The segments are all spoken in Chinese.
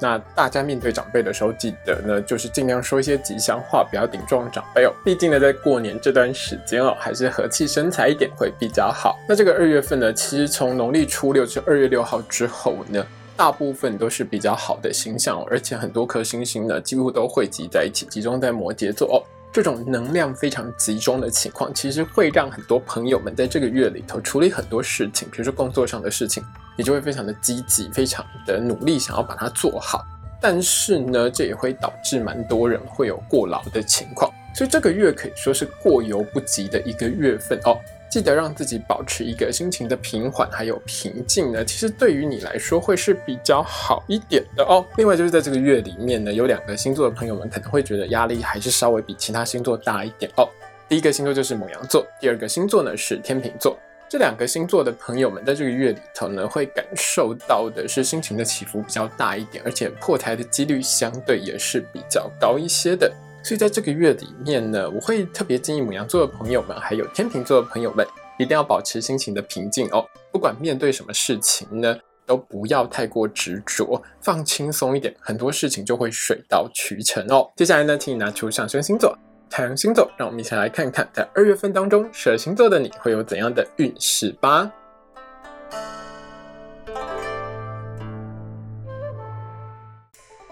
那大家面对长辈的时候，记得呢，就是尽量说一些吉祥话，不要顶撞长辈哦。毕竟呢，在过年这段时间哦，还是和气生财一点会比较好。那这个二月份呢，其实从农历初六至二月六号之后呢。大部分都是比较好的星象，而且很多颗星星呢，几乎都汇集在一起，集中在摩羯座哦。这种能量非常集中的情况，其实会让很多朋友们在这个月里头处理很多事情，比如说工作上的事情，你就会非常的积极，非常的努力，想要把它做好。但是呢，这也会导致蛮多人会有过劳的情况，所以这个月可以说是过犹不及的一个月份哦。记得让自己保持一个心情的平缓还有平静呢，其实对于你来说会是比较好一点的哦。另外就是在这个月里面呢，有两个星座的朋友们可能会觉得压力还是稍微比其他星座大一点哦。第一个星座就是母羊座，第二个星座呢是天秤座。这两个星座的朋友们在这个月里头呢，会感受到的是心情的起伏比较大一点，而且破台的几率相对也是比较高一些的。所以在这个月里面呢，我会特别建议母羊座的朋友们，还有天秤座的朋友们，一定要保持心情的平静哦。不管面对什么事情呢，都不要太过执着，放轻松一点，很多事情就会水到渠成哦。接下来呢，请你拿出上升星座、太阳星座，让我们一起来看看，在二月份当中，蛇星座的你会有怎样的运势吧。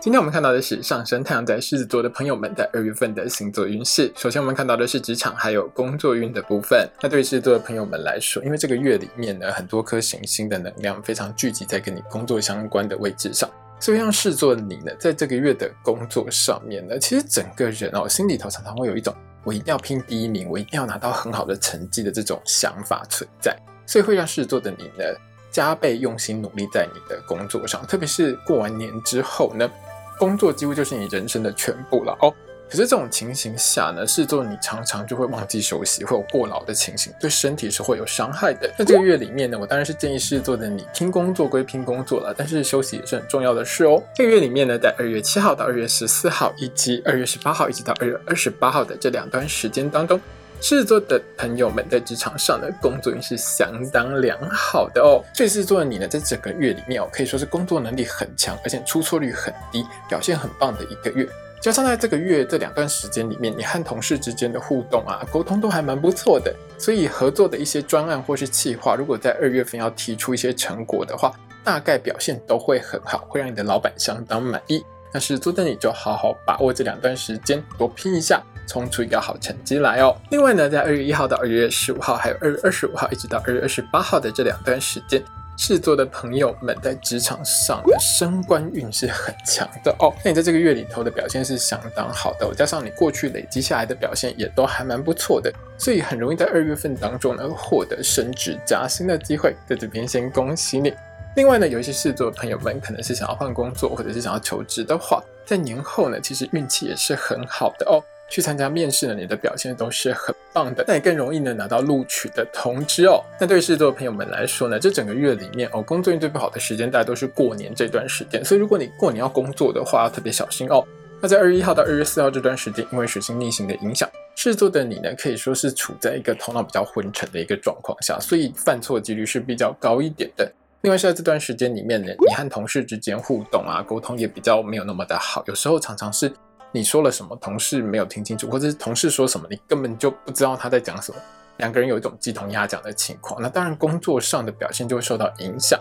今天我们看到的是上升太阳在狮子座的朋友们在二月份的星座运势。首先，我们看到的是职场还有工作运的部分。那对于狮子座的朋友们来说，因为这个月里面呢，很多颗行星的能量非常聚集在跟你工作相关的位置上，所以让狮子座的你呢，在这个月的工作上面呢，其实整个人哦，心里头常常会有一种我一定要拼第一名，我一定要拿到很好的成绩的这种想法存在，所以会让狮子座的你呢，加倍用心努力在你的工作上，特别是过完年之后呢。工作几乎就是你人生的全部了哦。可是这种情形下呢，狮子座你常常就会忘记休息，会有过劳的情形，对身体是会有伤害的。那这个月里面呢，我当然是建议狮子座的你拼工作归拼工作了，但是休息也是很重要的事哦。这个月里面呢，在二月七号到二月十四号，以及二月十八号一直到二月二十八号的这两段时间当中。狮子座的朋友们在职场上的工作运是相当良好的哦。所以狮子座的你呢，在整个月里面哦，可以说是工作能力很强，而且出错率很低，表现很棒的一个月。加上在这个月这两段时间里面，你和同事之间的互动啊，沟通都还蛮不错的。所以合作的一些专案或是企划，如果在二月份要提出一些成果的话，大概表现都会很好，会让你的老板相当满意。那狮子座的你就好好把握这两段时间，多拼一下。冲出一个好成绩来哦！另外呢，在二月一号到二月十五号，还有二月二十五号，一直到二月二十八号的这两段时间，狮子座的朋友们在职场上的升官运是很强的哦。那你在这个月里头的表现是相当好的，加上你过去累积下来的表现也都还蛮不错的，所以很容易在二月份当中呢获得升职加薪的机会。在这边先恭喜你。另外呢，有一些狮子座的朋友们可能是想要换工作，或者是想要求职的话，在年后呢，其实运气也是很好的哦。去参加面试呢，你的表现都是很棒的，那也更容易呢拿到录取的通知哦。那对狮子座朋友们来说呢，这整个月里面哦，工作运最不好的时间大家都是过年这段时间，所以如果你过年要工作的话，要特别小心哦。那在二月一号到二月四号这段时间，因为水星逆行的影响，狮子座的你呢，可以说是处在一个头脑比较昏沉的一个状况下，所以犯错几率是比较高一点的。另外是在这段时间里面呢，你和同事之间互动啊，沟通也比较没有那么的好，有时候常常是。你说了什么，同事没有听清楚，或者是同事说什么，你根本就不知道他在讲什么，两个人有一种鸡同鸭讲的情况，那当然工作上的表现就会受到影响。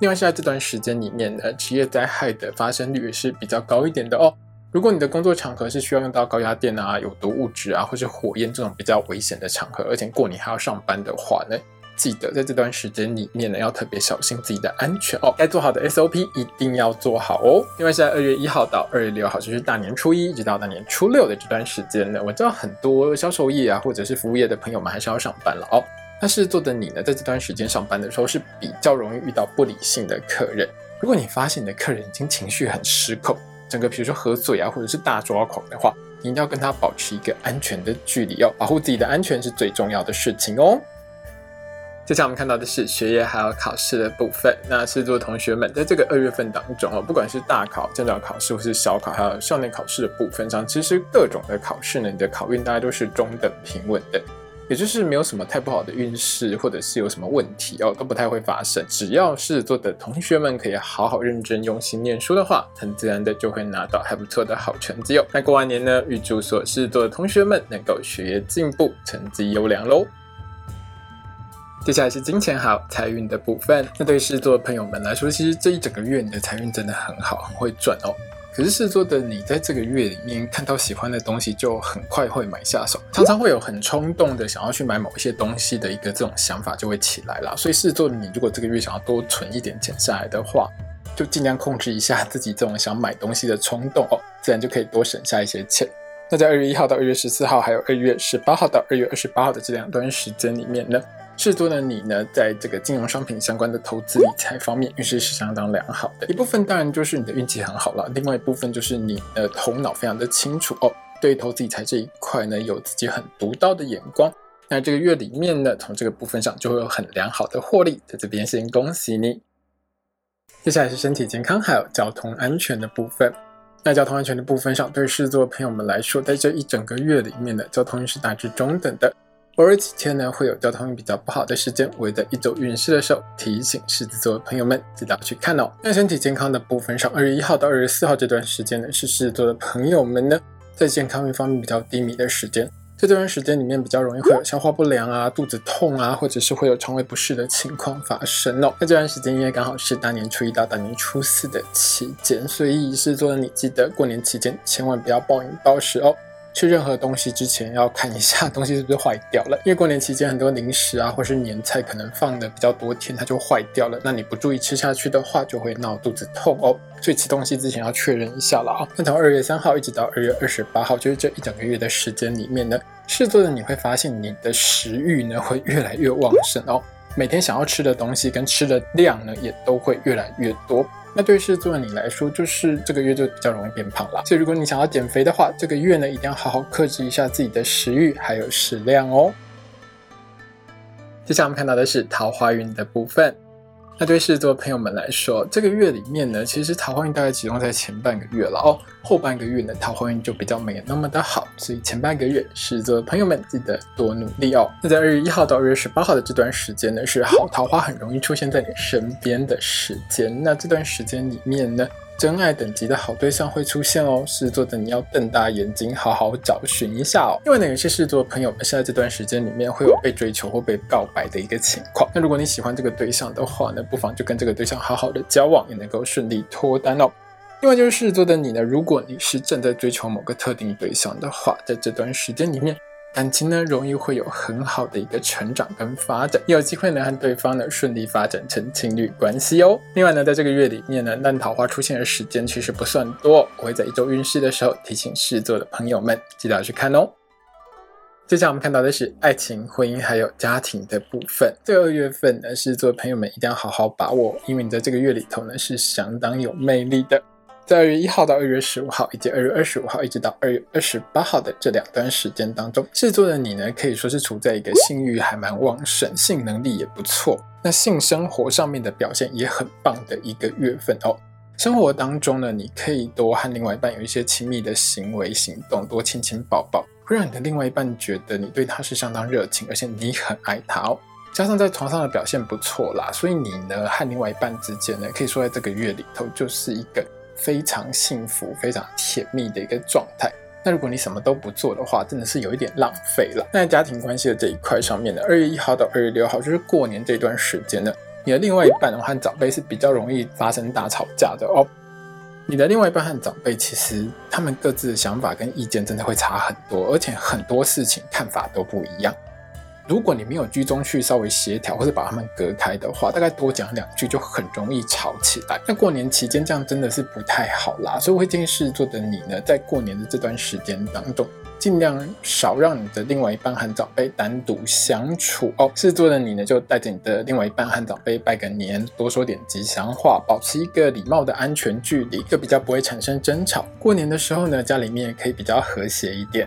另外，在这段时间里面呢，职业灾害的发生率也是比较高一点的哦。如果你的工作场合是需要用到高压电啊、有毒物质啊，或是火焰这种比较危险的场合，而且过年还要上班的话呢，记得在这段时间里面呢，要特别小心自己的安全哦。该做好的 SOP 一定要做好哦。另外，在二月一号到二月六号，就是大年初一一直到大年初六的这段时间呢，我知道很多销售业啊，或者是服务业的朋友们还是要上班了哦。但是做的你呢，在这段时间上班的时候是比较容易遇到不理性的客人。如果你发现你的客人已经情绪很失控，整个比如说喝醉啊，或者是大抓狂的话，你一定要跟他保持一个安全的距离，要保护自己的安全是最重要的事情哦。接下来我们看到的是学业还有考试的部分。那狮子座同学们在这个二月份当中哦，不管是大考、正常考试，或是小考，还有校内考试的部分上，其实各种的考试呢，你的考运大概都是中等平稳的。也就是没有什么太不好的运势，或者是有什么问题哦，都不太会发生。只要狮子座的同学们可以好好认真用心念书的话，很自然的就会拿到还不错的好成绩哦。那过完年呢，预祝所狮子座的同学们能够学业进步，成绩优良喽。接下来是金钱好财运的部分。那对狮子座的朋友们来说，其实这一整个月你的财运真的很好，很会赚哦。可是狮子座的你在这个月里面看到喜欢的东西就很快会买下手，常常会有很冲动的想要去买某一些东西的一个这种想法就会起来了。所以狮子座的你如果这个月想要多存一点钱下来的话，就尽量控制一下自己这种想买东西的冲动哦，自然就可以多省下一些钱。那在二月一号到二月十四号，还有二月十八号到二月二十八号的这两段时间里面呢。制作的你呢，在这个金融商品相关的投资理财方面，运势是相当良好的。一部分当然就是你的运气很好了，另外一部分就是你的头脑非常的清楚哦，对投资理财这一块呢，有自己很独到的眼光。那这个月里面呢，从这个部分上就会有很良好的获利，在这边先恭喜你。接下来是身体健康还有交通安全的部分。那交通安全的部分上，对狮子座朋友们来说，在这一整个月里面的交通运是大致中等的。偶尔几天呢，会有交通运比较不好的时间。我也在一周运势的时候提醒狮子座的朋友们，记得去看哦。那身体健康的部分上，二月一号到二月四号这段时间呢，是狮子座的朋友们呢，在健康方面比较低迷的时间。在这段时间里面，比较容易会有消化不良啊、肚子痛啊，或者是会有肠胃不适的情况发生哦。那这段时间因为刚好是大年初一到大年初四的期间，所以狮子座的你记得过年期间千万不要暴饮暴食哦。吃任何东西之前要看一下 东西是不是坏掉了，因为过年期间很多零食啊，或是年菜可能放的比较多天，它就坏掉了。那你不注意吃下去的话，就会闹肚子痛哦。所以吃东西之前要确认一下了啊。那从二月三号一直到二月二十八号，就是这一整个月的时间里面呢，试做的你会发现你的食欲呢会越来越旺盛哦，每天想要吃的东西跟吃的量呢也都会越来越多。那对狮子座的你来说，就是这个月就比较容易变胖了。所以如果你想要减肥的话，这个月呢一定要好好克制一下自己的食欲还有食量哦。接下来我们看到的是桃花运的部分。那对狮子座朋友们来说，这个月里面呢，其实桃花运大概集中在前半个月了哦。后半个月呢，桃花运就比较没有那么的好，所以前半个月狮子座朋友们记得多努力哦。那在二月一号到二月十八号的这段时间呢，是好桃花很容易出现在你身边的时间。那这段时间里面呢。真爱等级的好对象会出现哦，狮子座的你要瞪大眼睛，好好找寻一下哦。因为呢，有些狮子座的朋友们，现在这段时间里面会有被追求或被告白的一个情况。那如果你喜欢这个对象的话呢，不妨就跟这个对象好好的交往，也能够顺利脱单哦。另外就是狮子座的你呢，如果你是正在追求某个特定对象的话，在这段时间里面。感情呢，容易会有很好的一个成长跟发展，有机会呢和对方呢顺利发展成情侣关系哦。另外呢，在这个月里面呢，烂桃花出现的时间其实不算多，我会在一周运势的时候提醒狮子座的朋友们，记得要去看哦。接下来我们看到的是爱情、婚姻还有家庭的部分。这二月份呢，狮子座朋友们一定要好好把握，因为你在这个月里头呢是相当有魅力的。在二月一号到二月十五号，以及二月二十五号一直到二月二十八号的这两段时间当中，制作的你呢，可以说是处在一个性欲还蛮旺盛、性能力也不错，那性生活上面的表现也很棒的一个月份哦。生活当中呢，你可以多和另外一半有一些亲密的行为行动，多亲亲抱抱，会让你的另外一半觉得你对他是相当热情，而且你很爱他哦。加上在床上的表现不错啦，所以你呢和另外一半之间呢，可以说在这个月里头就是一个。非常幸福、非常甜蜜的一个状态。那如果你什么都不做的话，真的是有一点浪费了。那在家庭关系的这一块上面呢，二月一号到二月六号，就是过年这段时间呢，你的另外一半和长辈是比较容易发生大吵架的哦。你的另外一半和长辈，其实他们各自的想法跟意见真的会差很多，而且很多事情看法都不一样。如果你没有居中去稍微协调或者把他们隔开的话，大概多讲两句就很容易吵起来。那过年期间这样真的是不太好啦，所以我会建议狮子座的你呢，在过年的这段时间当中。尽量少让你的另外一半和长辈单独相处哦。狮子座的你呢，就带着你的另外一半和长辈拜个年，多说点吉祥话，保持一个礼貌的安全距离，就比较不会产生争吵。过年的时候呢，家里面可以比较和谐一点。